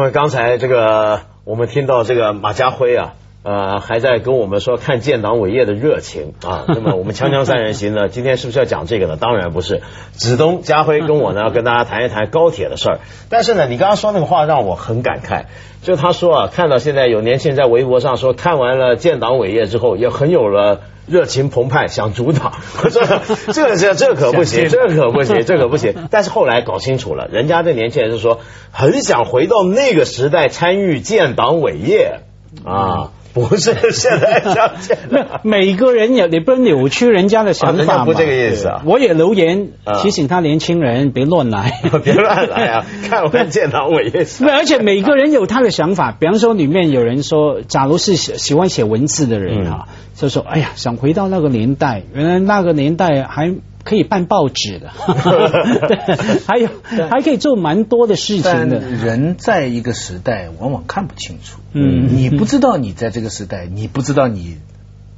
因为，刚才这个我们听到这个马家辉啊，呃，还在跟我们说看建党伟业的热情啊。那么我们锵锵三人行呢，今天是不是要讲这个呢？当然不是。子东、家辉跟我呢，要跟大家谈一谈高铁的事儿。但是呢，你刚刚说那个话让我很感慨，就他说啊，看到现在有年轻人在微博上说，看完了建党伟业之后，也很有了。热情澎湃，想主导，这这这这可不行，这可不行，这可不行。但是后来搞清楚了，人家这年轻人是说，很想回到那个时代参与建党伟业啊，不是现在这样。那每个人也你不能扭曲人家的想法嘛？不这个意思啊。我也留言提醒他年轻人别乱来，别乱来啊！看完建党伟业。而且每个人有他的想法，比方说里面有人说，假如是喜喜欢写文字的人啊。就说：“哎呀，想回到那个年代，原来那个年代还可以办报纸的，还有还可以做蛮多的事情的。人在一个时代，往往看不清楚。嗯，你不知道你在这个时代，你不知道你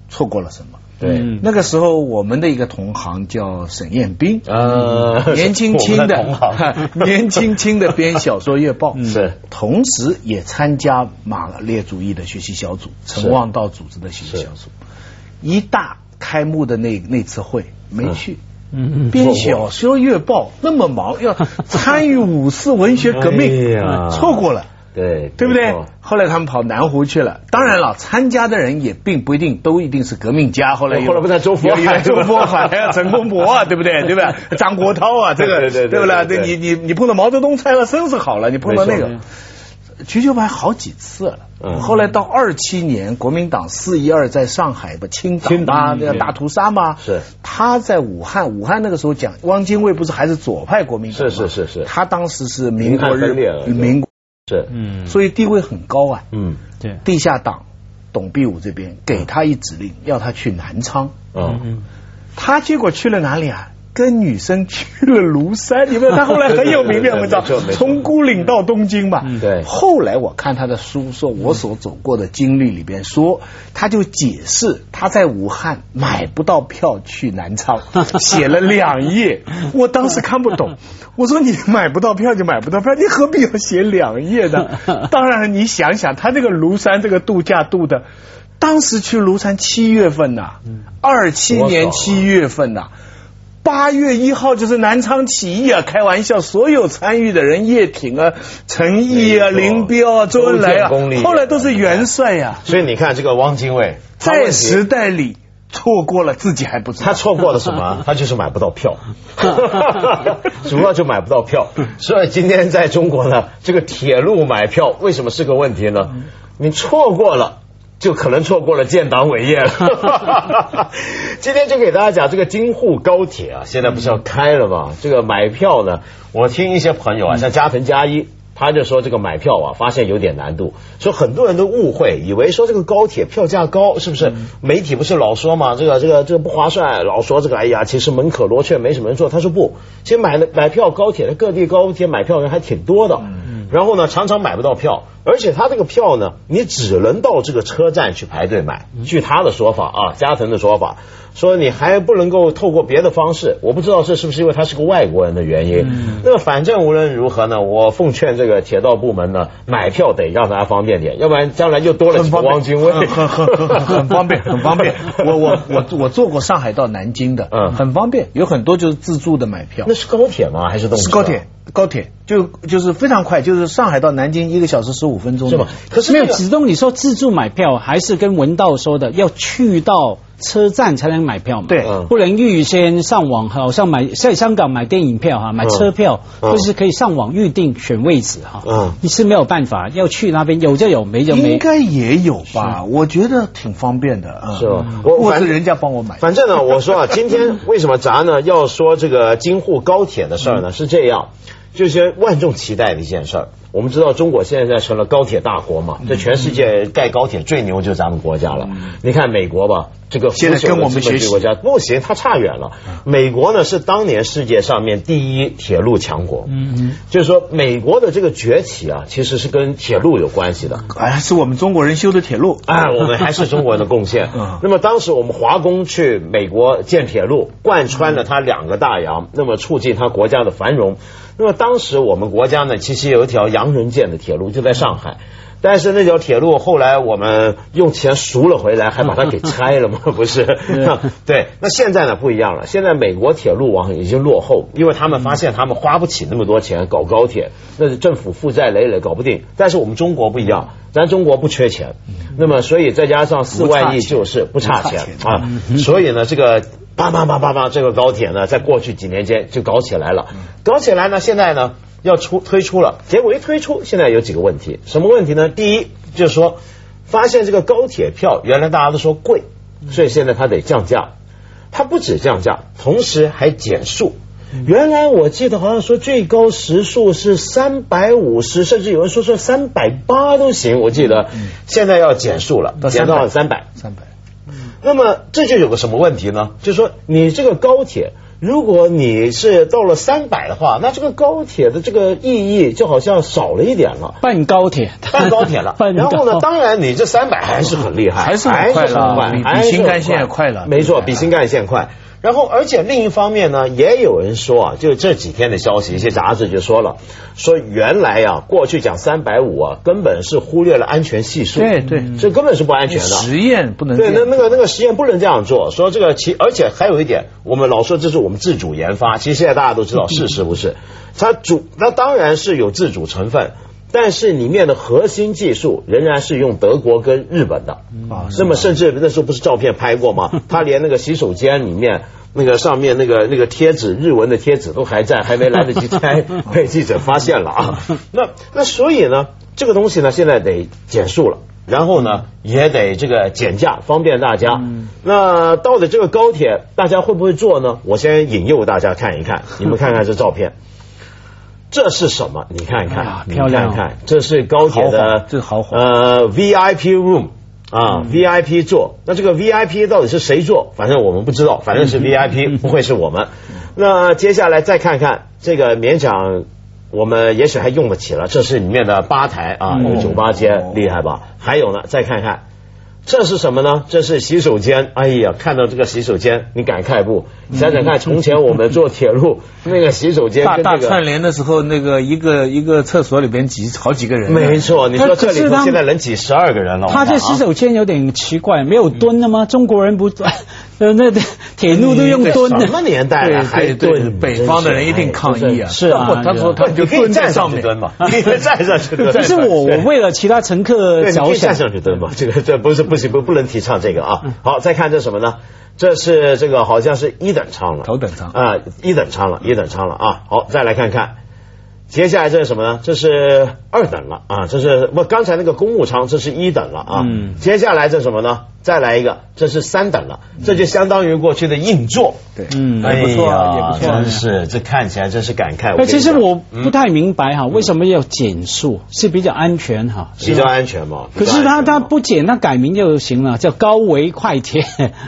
错过了什么。对，那个时候我们的一个同行叫沈彦斌，呃，年轻轻的，年轻轻的编小说月报，是，同时也参加马列主义的学习小组，陈望道组织的学习小组。”一大开幕的那那次会没去，编小说月报那么忙，要 参与五四文学革命，错过了，对对不对？后来他们跑南湖去了。当然了，参加的人也并不一定都一定是革命家。后来后来不在周佛海、周佛海、陈公博啊，对不对？对吧？张国焘啊，这个 对不对不对？你你你碰到毛泽东，猜了生是好了，你碰到那个。瞿秋白好几次了，后来到二七年，国民党四一二在上海不清清打那个大屠杀吗？是。他在武汉，武汉那个时候讲汪精卫不是还是左派国民党？是是是是，他当时是民国日民国是。嗯，所以地位很高啊。嗯，对，地下党董必武这边给他一指令，要他去南昌。嗯，他结果去了哪里啊？跟女生去了庐山，你们他后来很有名的，我们知道，从孤岭到东京嘛。对。后来我看他的书，说我所走过的经历里边，说他就解释他在武汉买不到票去南昌，写了两页。我当时看不懂，我说你买不到票就买不到票，你何必要写两页呢？当然，你想想他这个庐山这个度假度的，当时去庐山七月份呐，二七年七月份呐。八月一号就是南昌起义啊！开玩笑，所有参与的人，叶挺啊、陈毅啊、林彪啊、周恩来啊，后来都是元帅呀。所以你看，这个汪精卫在时代里错过了，自己还不知道。他错过了什么？他就是买不到票，主要就买不到票。所以今天在中国呢，这个铁路买票为什么是个问题呢？你错过了。就可能错过了建党伟业了。今天就给大家讲这个京沪高铁啊，现在不是要开了吗？这个买票呢，我听一些朋友啊，像加藤加一，他就说这个买票啊，发现有点难度，说很多人都误会，以为说这个高铁票价高，是不是？媒体不是老说嘛，这个这个这个不划算，老说这个，哎呀，其实门可罗雀，没什么人坐。他说不，其实买的买票高铁的各地高铁买票人还挺多的，然后呢，常常买不到票。而且他这个票呢，你只能到这个车站去排队买。据他的说法啊，加藤的说法，说你还不能够透过别的方式。我不知道这是不是因为他是个外国人的原因。那么反正无论如何呢，我奉劝这个铁道部门呢，买票得让大家方便点，要不然将来就多了几个汪精卫。很很很很 方便，很方便。我我我我坐过上海到南京的，嗯，很方便，有很多就是自助的买票。那是高铁吗？还是动车？是高铁。高铁就就是非常快，就是上海到南京一个小时十五分钟，是吧？可是没有子东，你说自助买票还是跟文道说的，要去到车站才能买票嘛？对，不能预先上网，好像买在香港买电影票哈，买车票就是可以上网预定选位置哈。嗯，你是没有办法要去那边，有就有，没就没。应该也有吧？我觉得挺方便的，是吧？我我是人家帮我买。反正呢，我说啊，今天为什么咱呢要说这个京沪高铁的事儿呢？是这样。就是万众期待的一件事儿。我们知道中国现在成了高铁大国嘛，在全世界盖高铁最牛就是咱们国家了。你看美国吧，这个现在跟我们学习国家不行，它差远了。美国呢是当年世界上面第一铁路强国，嗯嗯，就是说美国的这个崛起啊，其实是跟铁路有关系的。哎，是我们中国人修的铁路。哎，我们还是中国人的贡献。嗯那么当时我们华工去美国建铁路，贯穿了它两个大洋，那么促进它国家的繁荣。那么当时我们国家呢，其实有一条洋人建的铁路，就在上海。但是那条铁路后来我们用钱赎了回来，还把它给拆了吗？不是，对。那现在呢不一样了，现在美国铁路网已经落后，因为他们发现他们花不起那么多钱搞高铁，那是政府负债累累，搞不定。但是我们中国不一样，咱中国不缺钱，那么所以再加上四万亿就是不差钱不差钱啊，所以呢这个。叭叭叭叭叭，这个高铁呢，在过去几年间就搞起来了，搞起来呢，现在呢要出推出了，结果一推出，现在有几个问题，什么问题呢？第一就是说，发现这个高铁票原来大家都说贵，所以现在它得降价，它不止降价，同时还减速。原来我记得好像说最高时速是三百五十，甚至有人说说三百八都行，我记得现在要减速了，到减到三百。三百。那么这就有个什么问题呢？就是说你这个高铁，如果你是到了三百的话，那这个高铁的这个意义就好像少了一点了。半高铁，半高铁了，然后呢，当然你这三百还是很厉害，还是很快了快比比还是很新干线快。了没错，比新干线快。然后，而且另一方面呢，也有人说啊，就这几天的消息，一些杂志就说了，说原来呀、过去讲三百五啊，根本是忽略了安全系数，对对这根本是不安全的。实验不能对，那那个那个实验不能这样做。说这个其而且还有一点，我们老说这是我们自主研发，其实现在大家都知道是是不是？它主那当然是有自主成分，但是里面的核心技术仍然是用德国跟日本的啊那么甚至那时候不是照片拍过吗？他连那个洗手间里面。那个上面那个那个贴纸，日文的贴纸都还在，还没来得及拆，被记者发现了啊。那那所以呢，这个东西呢，现在得减速了。然后呢，也得这个减价，方便大家。那到底这个高铁大家会不会坐呢？我先引诱大家看一看，你们看看这照片，这是什么？你看看，你啊漂亮哦看看，这是高铁的华，这豪华呃 VIP room。啊，VIP 座，那这个 VIP 到底是谁坐？反正我们不知道，反正是 VIP，不会是我们。那接下来再看看这个，勉强我们也许还用得起了。这是里面的吧台啊，有酒吧间，厉害吧？还有呢，再看看。这是什么呢？这是洗手间。哎呀，看到这个洗手间，你感慨不？你想想看，从前我们坐铁路 那个洗手间大串联的时候，那个一个一个厕所里边挤好几个人，没错。你说这里头现在能挤十二个人了。他这洗手间有点奇怪，没有蹲的吗？中国人不呃那铁路都用蹲的什。么年代了还蹲？北方的人一定抗议啊！是啊他说他你就可以站蹲在上面蹲嘛，你可以站上去蹲。可是我我为了其他乘客着想站，上去蹲嘛，这个这不是不行不不能提倡这个啊。好，再看这什么呢？这是这个好像是一等舱了，头等舱啊，一等舱了，一等舱了啊。好，再来看看。接下来这是什么呢？这是二等了啊，这是不刚才那个公务舱，这是一等了啊。嗯接下来这是什么呢？再来一个，这是三等了，这就相当于过去的硬座。对，嗯还不错啊，也不错啊真。是这看起来真是感慨。那其实我嗯不太明白哈，为什么要减速？是比较安全哈，比较安全嘛。可是他他不减，他改名就行了，叫高维快铁。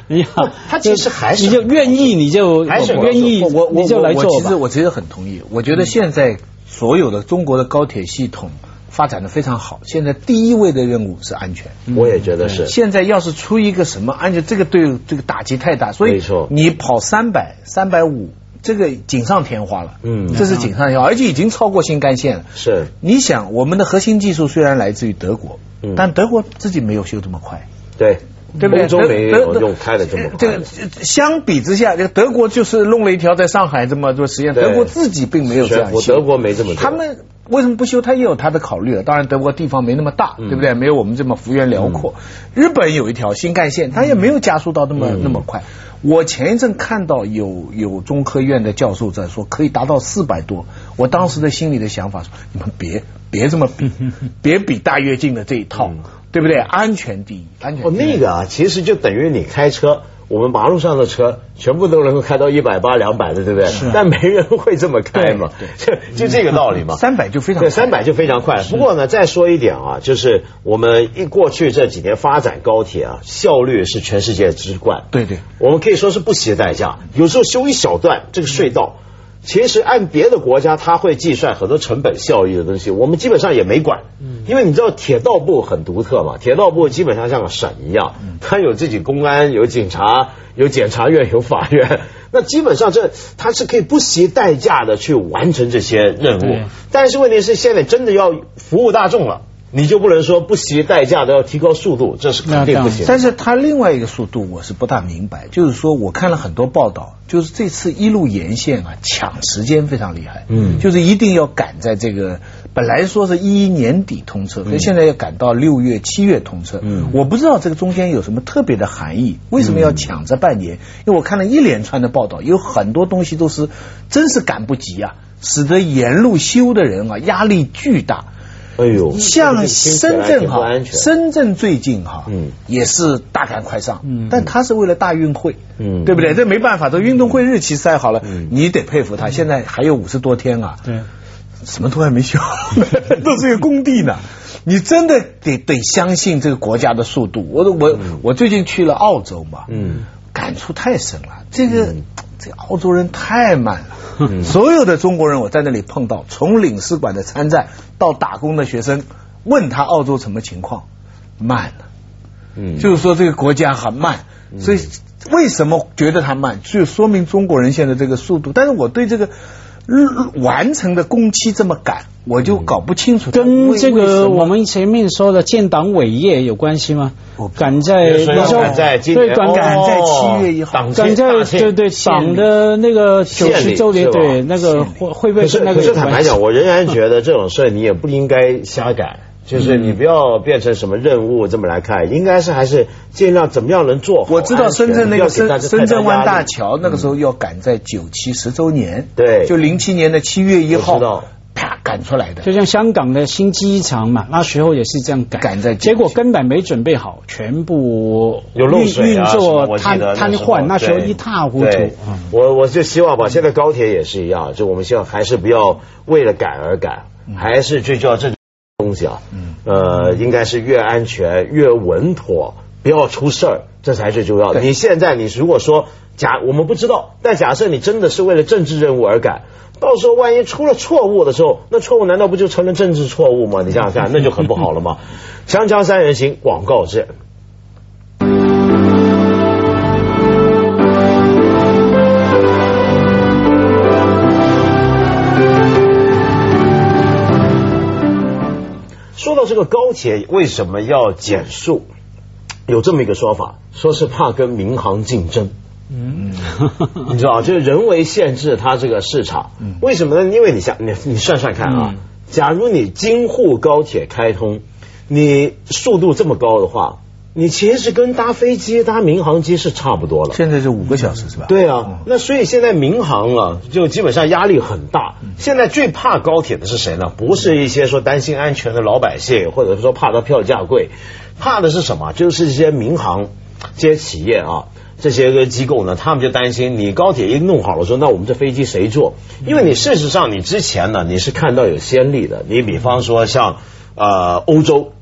你好，他其实 还是你就愿意你就还是愿意我我就来做其实。我其实很同意，我觉得现在所有的中国的高铁系统发展的非常好，现在第一位的任务是安全。我也觉得是。现在要是出一个什么安全，这个对这个打击太大，所以你跑三百、三百五，这个锦上添花了。嗯这是锦上添花，而且已经超过新干线了。是你想，我们的核心技术虽然来自于德国，嗯但德国自己没有修这么快。对，对不对？欧洲没德德有用开的这么快。这个相比之下，这个德国就是弄了一条在上海这么做实验，德国自己并没有这样修。我德国没这么做他们为什么不修？他也有他的考虑了。当然，德国地方没那么大，嗯对不对？没有我们这么幅员辽阔。日本有一条新干线，它也没有加速到那么嗯那么快。我前一阵看到有有中科院的教授在说可以达到四百多，我当时的心里的想法说：你们别别这么比，别比大跃进的这一套，对不对？安全第一，安全哦，那个啊，其实就等于你开车，我们马路上的车全部都能够开到一百八、两百的，对不对？是但没人会这么开嘛，就 就这个道理嘛。三百就非常对，三百就非常快。不过呢，再说一点啊，就是我们一过去这几年发展高铁啊，效率是全世界之冠。对对，我们可以说是不惜代价，有时候修一小段这个隧道。其实按别的国家，他会计算很多成本效益的东西，我们基本上也没管，因为你知道铁道部很独特嘛，铁道部基本上像个省一样，它有自己公安、有警察、有检察院、有法院，那基本上这它是可以不惜代价的去完成这些任务。但是问题是，现在真的要服务大众了。你就不能说不惜代价都要提高速度，这是肯定不行。但是它另外一个速度我是不大明白，就是说我看了很多报道，就是这次一路沿线啊抢时间非常厉害，嗯，就是一定要赶在这个本来说是一一年底通车，可现在要赶到六月七月通车，嗯，我不知道这个中间有什么特别的含义，为什么要抢这半年？因为我看了一连串的报道，有很多东西都是真是赶不及啊，使得沿路修的人啊压力巨大。哎呦，像深圳哈，深圳最近哈，嗯，也是大干快上，嗯，但他是为了大运会，嗯，对不对？这没办法，这运动会日期塞好了，嗯你得佩服他。现在还有五十多天啊，对，什么都还没修，都是个工地呢。你真的得得相信这个国家的速度。我我我最近去了澳洲嘛，嗯，感触太深了。这个这澳洲人太慢了。所有的中国人，我在那里碰到，从领事馆的参战到打工的学生，问他澳洲什么情况，慢了，嗯，就是说这个国家很慢，所以为什么觉得它慢，就说明中国人现在这个速度。但是我对这个完成的工期这么赶，我就搞不清楚，跟这个我们前面说的建党伟业有关系吗？赶在你说赶在对赶赶在七月一号，赶在对对党的那个九十周年对那个会会不会是那个？可是坦白讲，我仍然觉得这种事你也不应该瞎赶，就是你不要变成什么任务这么来看，应该是还是尽量怎么样能做好。我知道深圳那个深深圳湾大桥那个时候要赶在九七十周年，对，就零七年的七月一号。啪赶出来的，就像香港的新机场嘛，那时候也是这样赶，赶在结果根本没准备好，全部有漏水啊，瘫瘫痪，那时候一塌糊涂。我我就希望吧，现在高铁也是一样，就我们希望还是不要为了赶而赶，还是最重要这东西啊，呃，应该是越安全越稳妥，不要出事儿，这才是最重要的。你现在你如果说假我们不知道，但假设你真的是为了政治任务而改。到时候万一出了错误的时候，那错误难道不就成了政治错误吗？你想想看，那就很不好了嘛。锵锵三人行广告之。到这个高铁为什么要减速？有这么一个说法，说是怕跟民航竞争。嗯，你知道，就是人为限制它这个市场，为什么呢？因为你想，你你算算看啊，假如你京沪高铁开通，你速度这么高的话，你其实跟搭飞机、搭民航机是差不多了。现在是五个小时是吧？对啊，那所以现在民航啊，就基本上压力很大。现在最怕高铁的是谁呢？不是一些说担心安全的老百姓，或者说怕它票价贵，怕的是什么？就是一些民航这些企业啊。这些个机构呢，他们就担心你高铁一弄好了，说那我们这飞机谁坐？因为你事实上你之前呢，你是看到有先例的。你比方说像呃欧洲，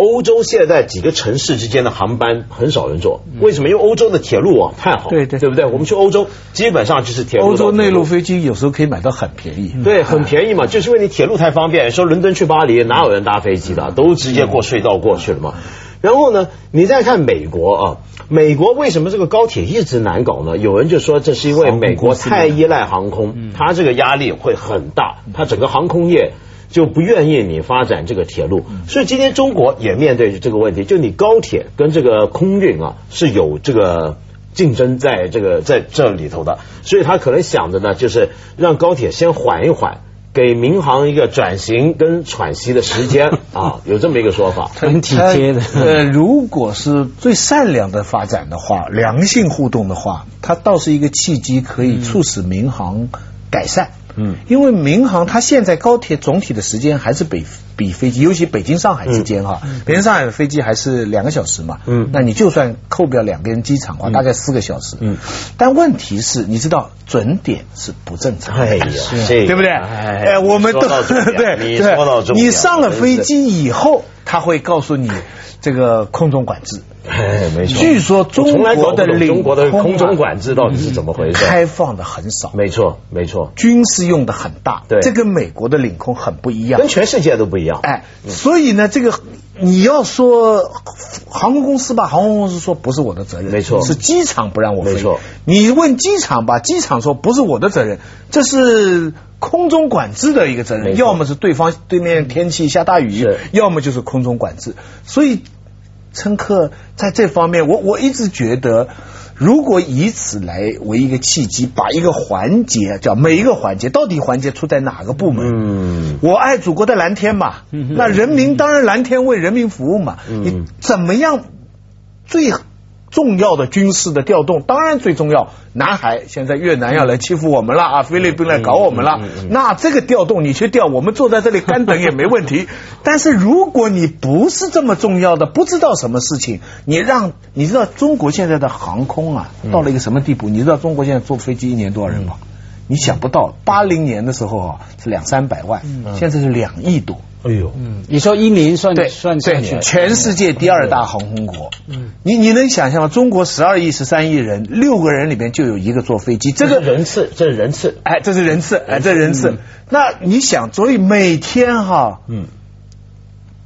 欧洲现在几个城市之间的航班很少人坐，为什么？因为欧洲的铁路网太好，对对，对不对？我们去欧洲基本上就是铁路。欧洲内陆飞机有时候可以买到很便宜，对，很便宜嘛，就是因为你铁路太方便。说伦敦去巴黎哪有人搭飞机的？都直接过隧道过去了嘛。然后呢，你再看美国啊。美国为什么这个高铁一直难搞呢？有人就说这是因为美国太依赖航空，它这个压力会很大，它整个航空业就不愿意你发展这个铁路。所以今天中国也面对这个问题，就你高铁跟这个空运啊是有这个竞争在这个在这里头的，所以他可能想着呢，就是让高铁先缓一缓。给民航一个转型跟喘息的时间 啊，有这么一个说法，很体贴的。呃，如果是最善良的发展的话，良性互动的话，它倒是一个契机，可以促使民航改善。嗯，因为民航它现在高铁总体的时间还是比比飞机，尤其北京上海之间哈，北京上海的飞机还是两个小时嘛，嗯。那你就算扣掉两边机场的话，大概四个小时，嗯，但问题是，你知道准点是不正常的，哎呀，这个对不对？哎哎，我们都 对，对你上了飞，机以后，他会告诉你这个空中管制。哎，没错。据说中国的领中国的空中管制到底是怎么回事？开放的很少，没错，没错，军事用的很大，对这跟美国的领空很不一样跟。全世界都不一样。哎，所以呢，这个你要说航空公司吧，航空公司说不是我的责任，没错是机场不让我飞。没错，你问机场吧，机场说不是我的责任，这是空中管制的一个责任，要么是对方对面天气下大雨，要么就是空中管制。所以乘客在这方面，我我一直觉得。如果以此来为一个契机，把一个环节叫每一个环节，到底环节出在哪个部门？嗯，我爱祖国的蓝天嘛，那人民当然蓝天为人民服务嘛。你怎么样最重要的军事的调动？当然最重要，南海现在越南要来欺负我们了啊，菲律宾来搞我们了。那这个调动你去调，我们坐在这里干等也没问题。但是如果你不是这么重要的，不知道什么事情，你让你知道中国现在的航空啊到了一个什么地步？你知道中国现在坐飞机一年多少人吗？你想不到，八零年的时候啊是两三百万，现在是两亿多。哎呦，你说一零算对，算下去对，，全世界第二大航空国。嗯，你你能想象吗？中国十二亿、十三亿人，六个人里面就有一个坐飞机，这个这个人次，这是人次。哎，这是人次，哎，这人次。那你想，所以每天哈，嗯，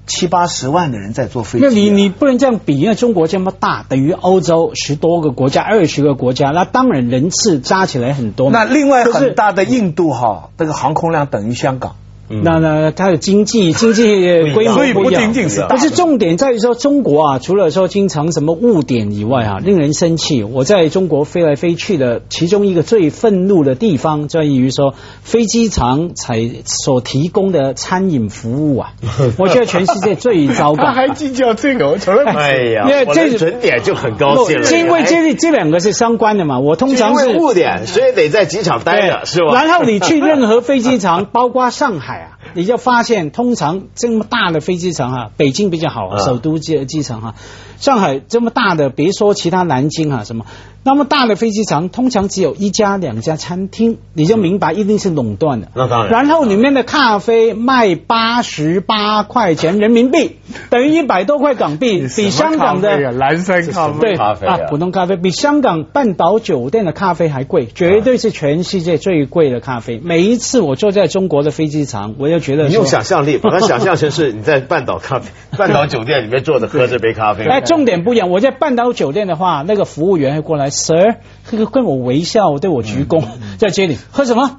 七八十万的人在坐飞机啊。那你你不能这样比，因为中国这么大，等于欧洲十多个国家、二十个国家，那当然人次加起来很多。那另外很大的印度哈，这个航空量等于香港。那那它的经济 经济规模不一样。仅仅是但是重点在于说，中国啊，除了说经常什么误点以外啊，令人生气。我在中国飞来飞去的其中一个最愤怒的地方，在于说飞机场才所提供的餐饮服务啊，我觉得全世界最糟糕。计较这个，我从来哎呀，因为这准点就很高兴了。因为这这两个是相关的嘛，我通常是误点，所以得在机场待着，是吧？然后你去任何飞机场，包括上海啊，你就发现，通常这么大的飞机场啊，北京比较好，啊首都机机场哈、上海这么大的，别说其他南京啊什么，那么大的飞机场，通常只有一家两家餐厅，你就明白一定是垄断的。那当然。然后里面的咖啡卖八十八块钱人民币，等于一百多块港币，比香港的蓝山咖啡。对咖啡啊普通咖啡比香港半岛酒店的咖啡还贵，绝对是全世界最贵的咖啡。每一次我坐在中国的飞机场，我就觉得你说用想象力 把它想象成是你在半岛咖啡、半岛酒店里面坐着喝这杯咖啡。哎，重点不一样。我在半岛酒店的话，那个服务员会过来，Sir，这个跟我微笑，对我鞠躬，在接你喝什么？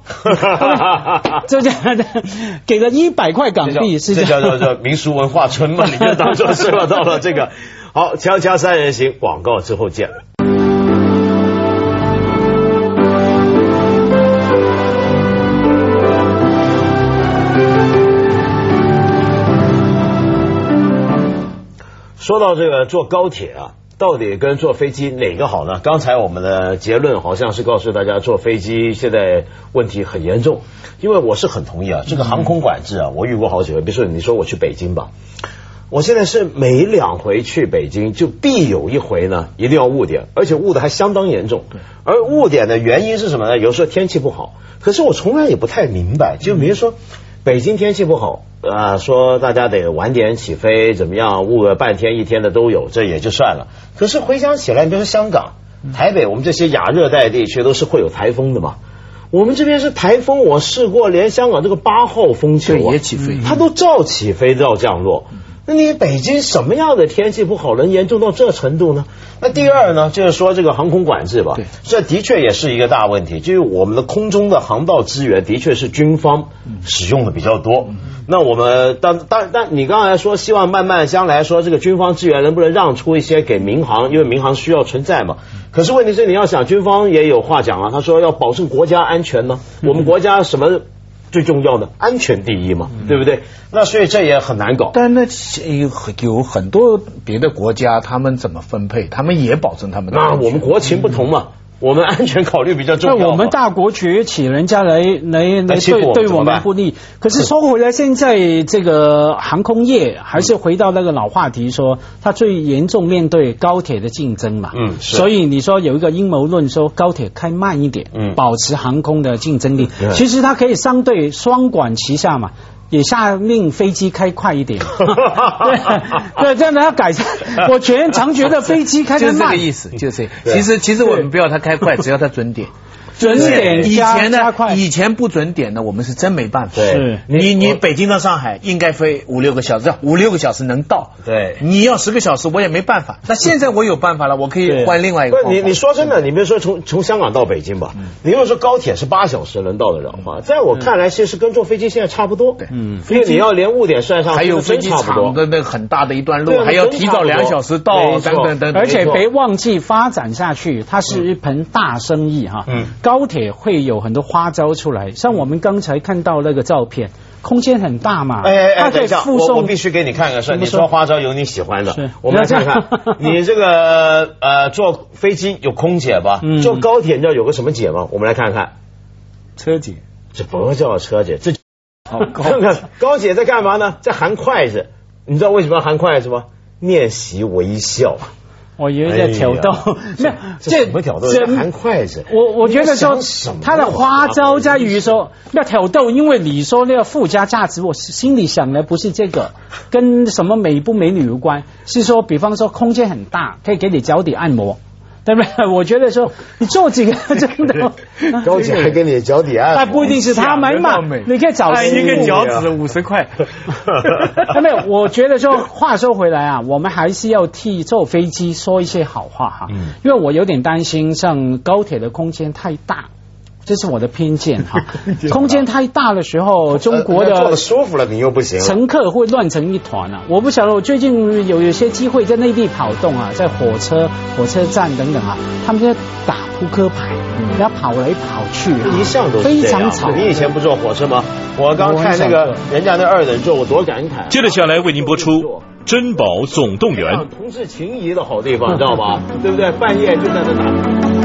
就 这样的，给了一百块港币，是这这叫样。叫叫民俗文化村嘛？你就当做是吧？到了这个好，锵锵三人行广告之后见。说到这个坐高铁啊，到底跟坐飞机哪个好呢？刚才我们的结论好像是告诉大家，坐飞机现在问题很严重。因为我是很同意啊，这个航空管制啊，我遇过好几回。比如说，你说我去北京吧，我现在是每两回去北京，就必有一回呢，一定要误点，而且误的还相当严重。而误点的原因是什么呢？有时候天气不好，可是我从来也不太明白，就比如说。北京天气不好啊、说大家得晚点起飞，怎么样？误个半天一天的都有，这也就算了。可是回想起来，你比如说香港、台北，我们这些亚热带地区都是会有台风的嘛。我们这边是台风，我试过，连香港这个八号风球、啊、也起飞它都照起飞照降落。那你北京什么样的天气不好，能严重到这程度呢？那第二呢，就是说这个航空管制吧，这的确也是一个大问题。就是我们的空中的航道资源的确是军方使用的比较多。那我们当当但你刚才说希望慢慢将来说这个军方资源能不能让出一些给民航，因为民航需要存在嘛。可是问题是你要想军方也有话讲啊，他说要保证国家安全呢。我们国家什么？最重要的安全第一嘛，对不对？那所以这也很难搞。但那有有很多别的国家，他们怎么分配？他们也保证他们的。那我们国情不同嘛，我们安全考虑比较重要。那我们大国崛起，人家来来来对对我们不利。可是说回来，现在这个航空业还是回到那个老话题，说它最严重面对高铁的竞争嘛。嗯所以你说有一个阴谋论说高铁开慢一点，嗯保持航空的竞争力对。其实它可以相对双管齐下嘛。也下命飞机开快一点，对对，这样的要改善。我觉常觉得飞机开就是这个意思，就是其实其实我们不要它开快，只要它准点。准点以前呢，以前不准点呢，我们是真没办法。对是你你北京到上海应该飞五六个小时，五六个小时能到。对你要十个小时我也没办法。那现在我有办法了，我可以换另外一个。不你，你说真的，你比如说从从香港到北京吧，嗯你如果说高铁是八小时能到得了话，在我看来，其实跟坐飞机现在差不多。对嗯。因为你要连误点算上，还有飞机差不多。场的那很大的一段路，还要提早两小时到，等等等等。而且别忘记发展下去，它是一盆大生意哈。嗯。高铁会有很多花招出来，像我们刚才看到那个照片，空间很大嘛，哎哎哎，它可以等一下，附送我我必须给你看个事儿。你说。说花招有你喜欢的是，我们来看看 你这个呃坐飞机有空姐吧？嗯？坐高铁你知道有个什么姐吗？我们来看看，车姐，这不叫车姐，这好 看看高姐在干嘛呢？在含筷子。你知道为什么要含筷子吗？练习微笑。我以为在挑逗，没有这什么挑逗？这在含筷子。我我觉得说他的花招在于说要挑逗，因为你说那个附加价值，我心里想的不是这个，跟什么美不美女无关，是说比方说空间很大，可以给你脚底按摩，对不对？我觉得说你做几个 真的。高姐还给你脚底按摩，那不一定是他们嘛，你可以找按一个脚趾五十块。那没有，我觉得说，话说回来啊，我们还是要替坐飞机说一些好话哈，嗯。因为我有点担心，像高铁的空间太大。这是我的偏见哈，空间太大的时候，中国的坐的的舒服了，你又不行。乘客会乱成一团啊！我不晓得，我最近有有些机会在内地跑动啊，在火车、火车站等等啊，他们在打扑克牌，然后跑来跑去啊，一向都非常吵。你以前不坐火车吗？我刚看那个人家那二等座，我多感慨。接着下来为您播出《珍宝总动员》。同志情谊的好地方，你知道吗？对不对？半夜就在那打。